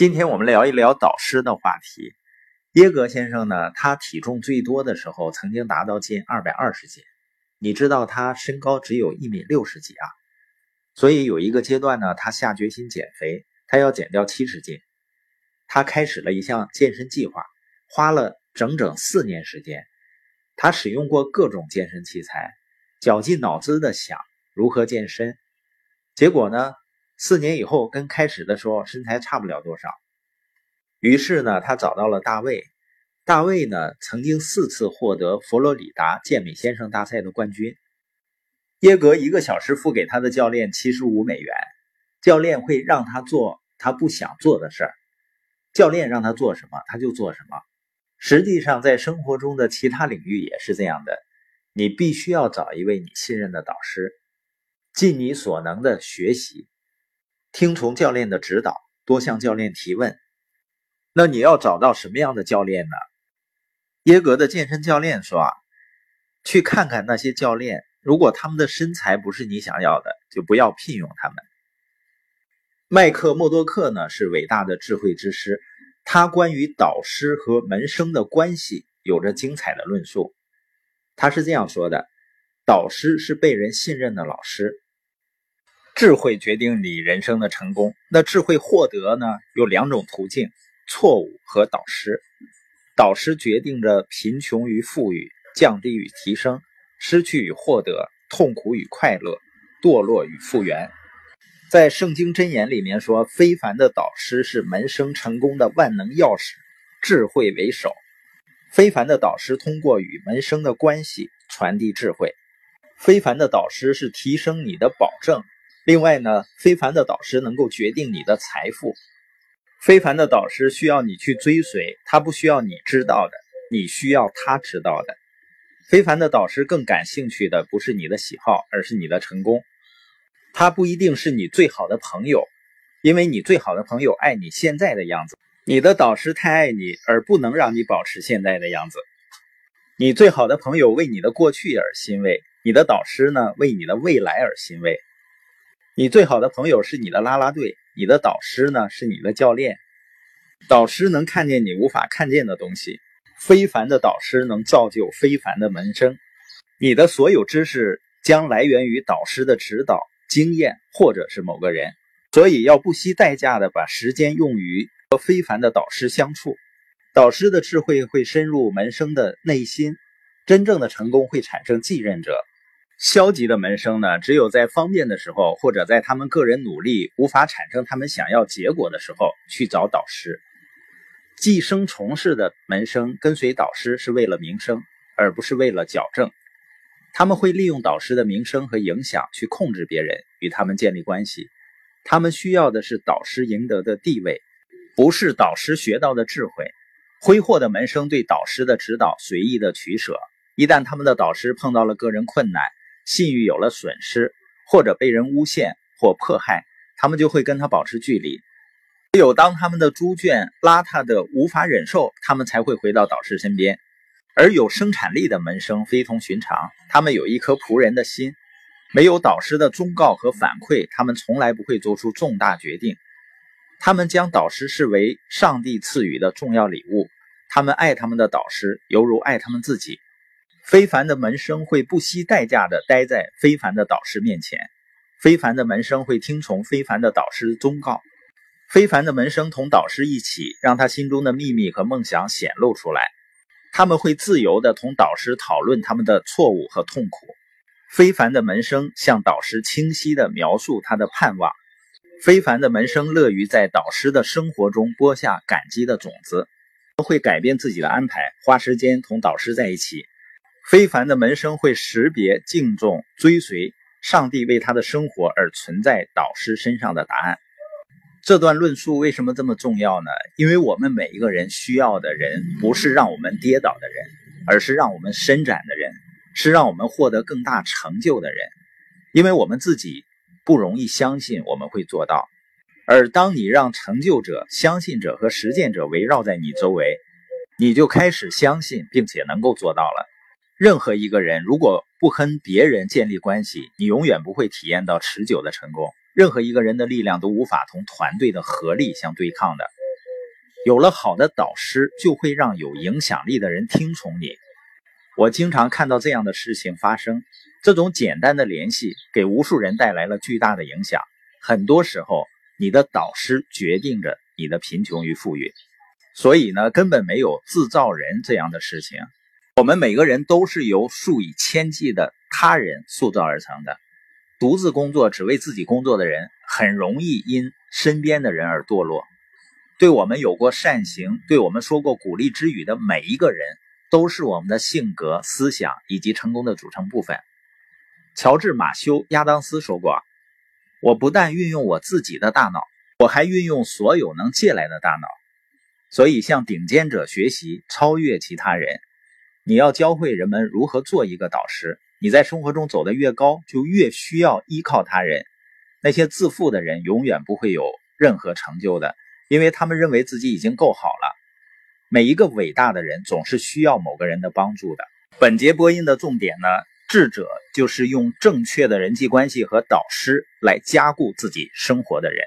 今天我们聊一聊导师的话题。耶格先生呢，他体重最多的时候曾经达到近二百二十斤。你知道他身高只有一米六十几啊，所以有一个阶段呢，他下决心减肥，他要减掉七十斤。他开始了一项健身计划，花了整整四年时间。他使用过各种健身器材，绞尽脑汁的想如何健身。结果呢？四年以后，跟开始的时候身材差不了多少。于是呢，他找到了大卫。大卫呢，曾经四次获得佛罗里达健美先生大赛的冠军。耶格一个小时付给他的教练七十五美元，教练会让他做他不想做的事儿。教练让他做什么，他就做什么。实际上，在生活中的其他领域也是这样的。你必须要找一位你信任的导师，尽你所能的学习。听从教练的指导，多向教练提问。那你要找到什么样的教练呢？耶格的健身教练说：“啊，去看看那些教练，如果他们的身材不是你想要的，就不要聘用他们。”麦克默多克呢是伟大的智慧之师，他关于导师和门生的关系有着精彩的论述。他是这样说的：“导师是被人信任的老师。”智慧决定你人生的成功。那智慧获得呢？有两种途径：错误和导师。导师决定着贫穷与富裕、降低与提升、失去与获得、痛苦与快乐、堕落与复原。在圣经箴言里面说，非凡的导师是门生成功的万能钥匙，智慧为首。非凡的导师通过与门生的关系传递智慧。非凡的导师是提升你的保证。另外呢，非凡的导师能够决定你的财富。非凡的导师需要你去追随，他不需要你知道的，你需要他知道的。非凡的导师更感兴趣的不是你的喜好，而是你的成功。他不一定是你最好的朋友，因为你最好的朋友爱你现在的样子。你的导师太爱你，而不能让你保持现在的样子。你最好的朋友为你的过去而欣慰，你的导师呢，为你的未来而欣慰。你最好的朋友是你的啦啦队，你的导师呢是你的教练。导师能看见你无法看见的东西，非凡的导师能造就非凡的门生。你的所有知识将来源于导师的指导、经验，或者是某个人。所以要不惜代价的把时间用于和非凡的导师相处。导师的智慧会深入门生的内心，真正的成功会产生继任者。消极的门生呢，只有在方便的时候，或者在他们个人努力无法产生他们想要结果的时候，去找导师。寄生虫式的门生跟随导师是为了名声，而不是为了矫正。他们会利用导师的名声和影响去控制别人，与他们建立关系。他们需要的是导师赢得的地位，不是导师学到的智慧。挥霍的门生对导师的指导随意的取舍，一旦他们的导师碰到了个人困难。信誉有了损失，或者被人诬陷或迫害，他们就会跟他保持距离。只有当他们的猪圈邋遢的无法忍受，他们才会回到导师身边。而有生产力的门生非同寻常，他们有一颗仆人的心。没有导师的忠告和反馈，他们从来不会做出重大决定。他们将导师视为上帝赐予的重要礼物。他们爱他们的导师，犹如爱他们自己。非凡的门生会不惜代价的待在非凡的导师面前，非凡的门生会听从非凡的导师忠告，非凡的门生同导师一起，让他心中的秘密和梦想显露出来。他们会自由的同导师讨论他们的错误和痛苦。非凡的门生向导师清晰的描述他的盼望。非凡的门生乐于在导师的生活中播下感激的种子，会改变自己的安排，花时间同导师在一起。非凡的门生会识别、敬重、追随上帝为他的生活而存在导师身上的答案。这段论述为什么这么重要呢？因为我们每一个人需要的人，不是让我们跌倒的人，而是让我们伸展的人，是让我们获得更大成就的人。因为我们自己不容易相信我们会做到，而当你让成就者、相信者和实践者围绕在你周围，你就开始相信，并且能够做到了。任何一个人如果不跟别人建立关系，你永远不会体验到持久的成功。任何一个人的力量都无法同团队的合力相对抗的。有了好的导师，就会让有影响力的人听从你。我经常看到这样的事情发生，这种简单的联系给无数人带来了巨大的影响。很多时候，你的导师决定着你的贫穷与富裕，所以呢，根本没有自造人这样的事情。我们每个人都是由数以千计的他人塑造而成的。独自工作只为自己工作的人，很容易因身边的人而堕落。对我们有过善行、对我们说过鼓励之语的每一个人，都是我们的性格、思想以及成功的组成部分。乔治·马修·亚当斯说过：“我不但运用我自己的大脑，我还运用所有能借来的大脑。所以，向顶尖者学习，超越其他人。你要教会人们如何做一个导师。你在生活中走得越高，就越需要依靠他人。那些自负的人永远不会有任何成就的。”因为他们认为自己已经够好了。每一个伟大的人总是需要某个人的帮助的。本节播音的重点呢，智者就是用正确的人际关系和导师来加固自己生活的人。